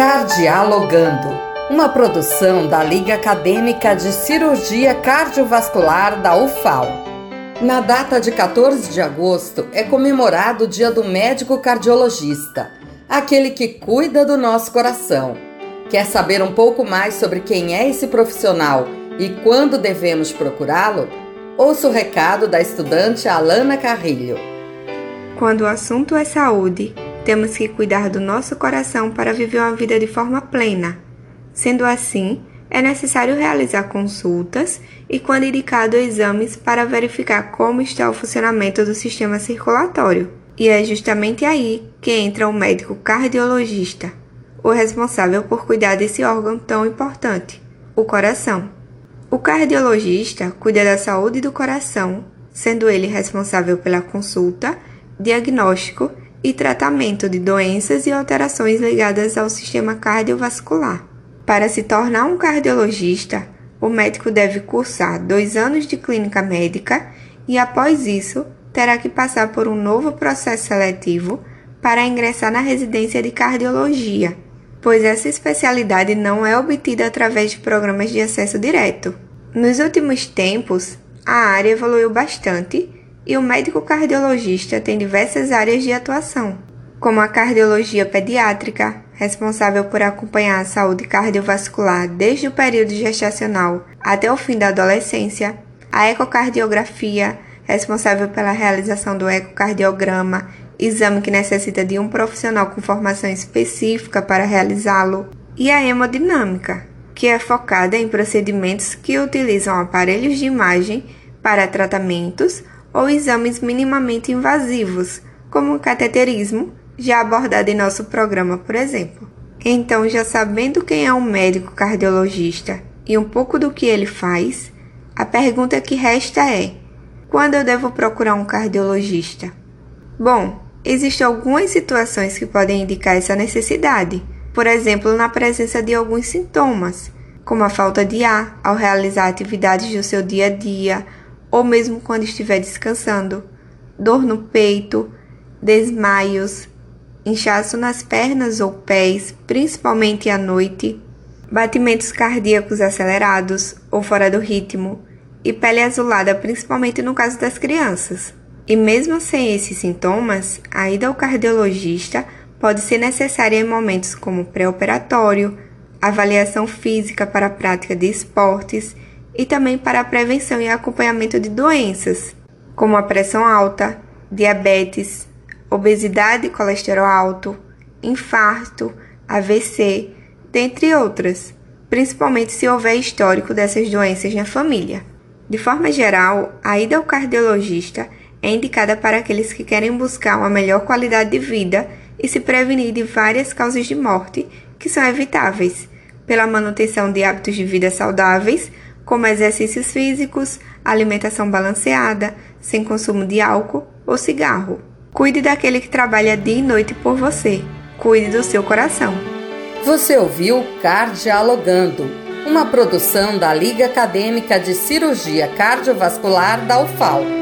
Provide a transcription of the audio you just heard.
Cardialogando, uma produção da Liga Acadêmica de Cirurgia Cardiovascular da UFAL. Na data de 14 de agosto é comemorado o Dia do Médico Cardiologista, aquele que cuida do nosso coração. Quer saber um pouco mais sobre quem é esse profissional e quando devemos procurá-lo? Ouça o recado da estudante Alana Carrilho. Quando o assunto é saúde, temos que cuidar do nosso coração para viver uma vida de forma plena. Sendo assim, é necessário realizar consultas e, quando indicado, exames para verificar como está o funcionamento do sistema circulatório. E é justamente aí que entra o médico cardiologista, o responsável por cuidar desse órgão tão importante, o coração. O cardiologista cuida da saúde do coração, sendo ele responsável pela consulta, diagnóstico e tratamento de doenças e alterações ligadas ao sistema cardiovascular. Para se tornar um cardiologista, o médico deve cursar dois anos de clínica médica e, após isso, terá que passar por um novo processo seletivo para ingressar na residência de cardiologia, pois essa especialidade não é obtida através de programas de acesso direto. Nos últimos tempos, a área evoluiu bastante e o médico cardiologista tem diversas áreas de atuação, como a cardiologia pediátrica, responsável por acompanhar a saúde cardiovascular desde o período gestacional até o fim da adolescência, a ecocardiografia, responsável pela realização do ecocardiograma, exame que necessita de um profissional com formação específica para realizá-lo, e a hemodinâmica, que é focada em procedimentos que utilizam aparelhos de imagem para tratamentos ou exames minimamente invasivos, como o cateterismo, já abordado em nosso programa, por exemplo. Então, já sabendo quem é um médico cardiologista e um pouco do que ele faz, a pergunta que resta é: quando eu devo procurar um cardiologista? Bom, existem algumas situações que podem indicar essa necessidade, por exemplo, na presença de alguns sintomas, como a falta de ar ao realizar atividades do seu dia a dia ou mesmo quando estiver descansando, dor no peito, desmaios, inchaço nas pernas ou pés, principalmente à noite, batimentos cardíacos acelerados ou fora do ritmo. E pele azulada, principalmente no caso das crianças. E mesmo sem esses sintomas, a ida ao cardiologista pode ser necessária em momentos como pré-operatório, avaliação física para a prática de esportes e também para a prevenção e acompanhamento de doenças, como a pressão alta, diabetes, obesidade e colesterol alto, infarto, AVC, dentre outras, principalmente se houver histórico dessas doenças na família. De forma geral, a ida ao cardiologista é indicada para aqueles que querem buscar uma melhor qualidade de vida e se prevenir de várias causas de morte que são evitáveis, pela manutenção de hábitos de vida saudáveis, como exercícios físicos, alimentação balanceada, sem consumo de álcool ou cigarro. Cuide daquele que trabalha dia e noite por você. Cuide do seu coração. Você ouviu Cardialogando, uma produção da Liga Acadêmica de Cirurgia Cardiovascular da UFAL.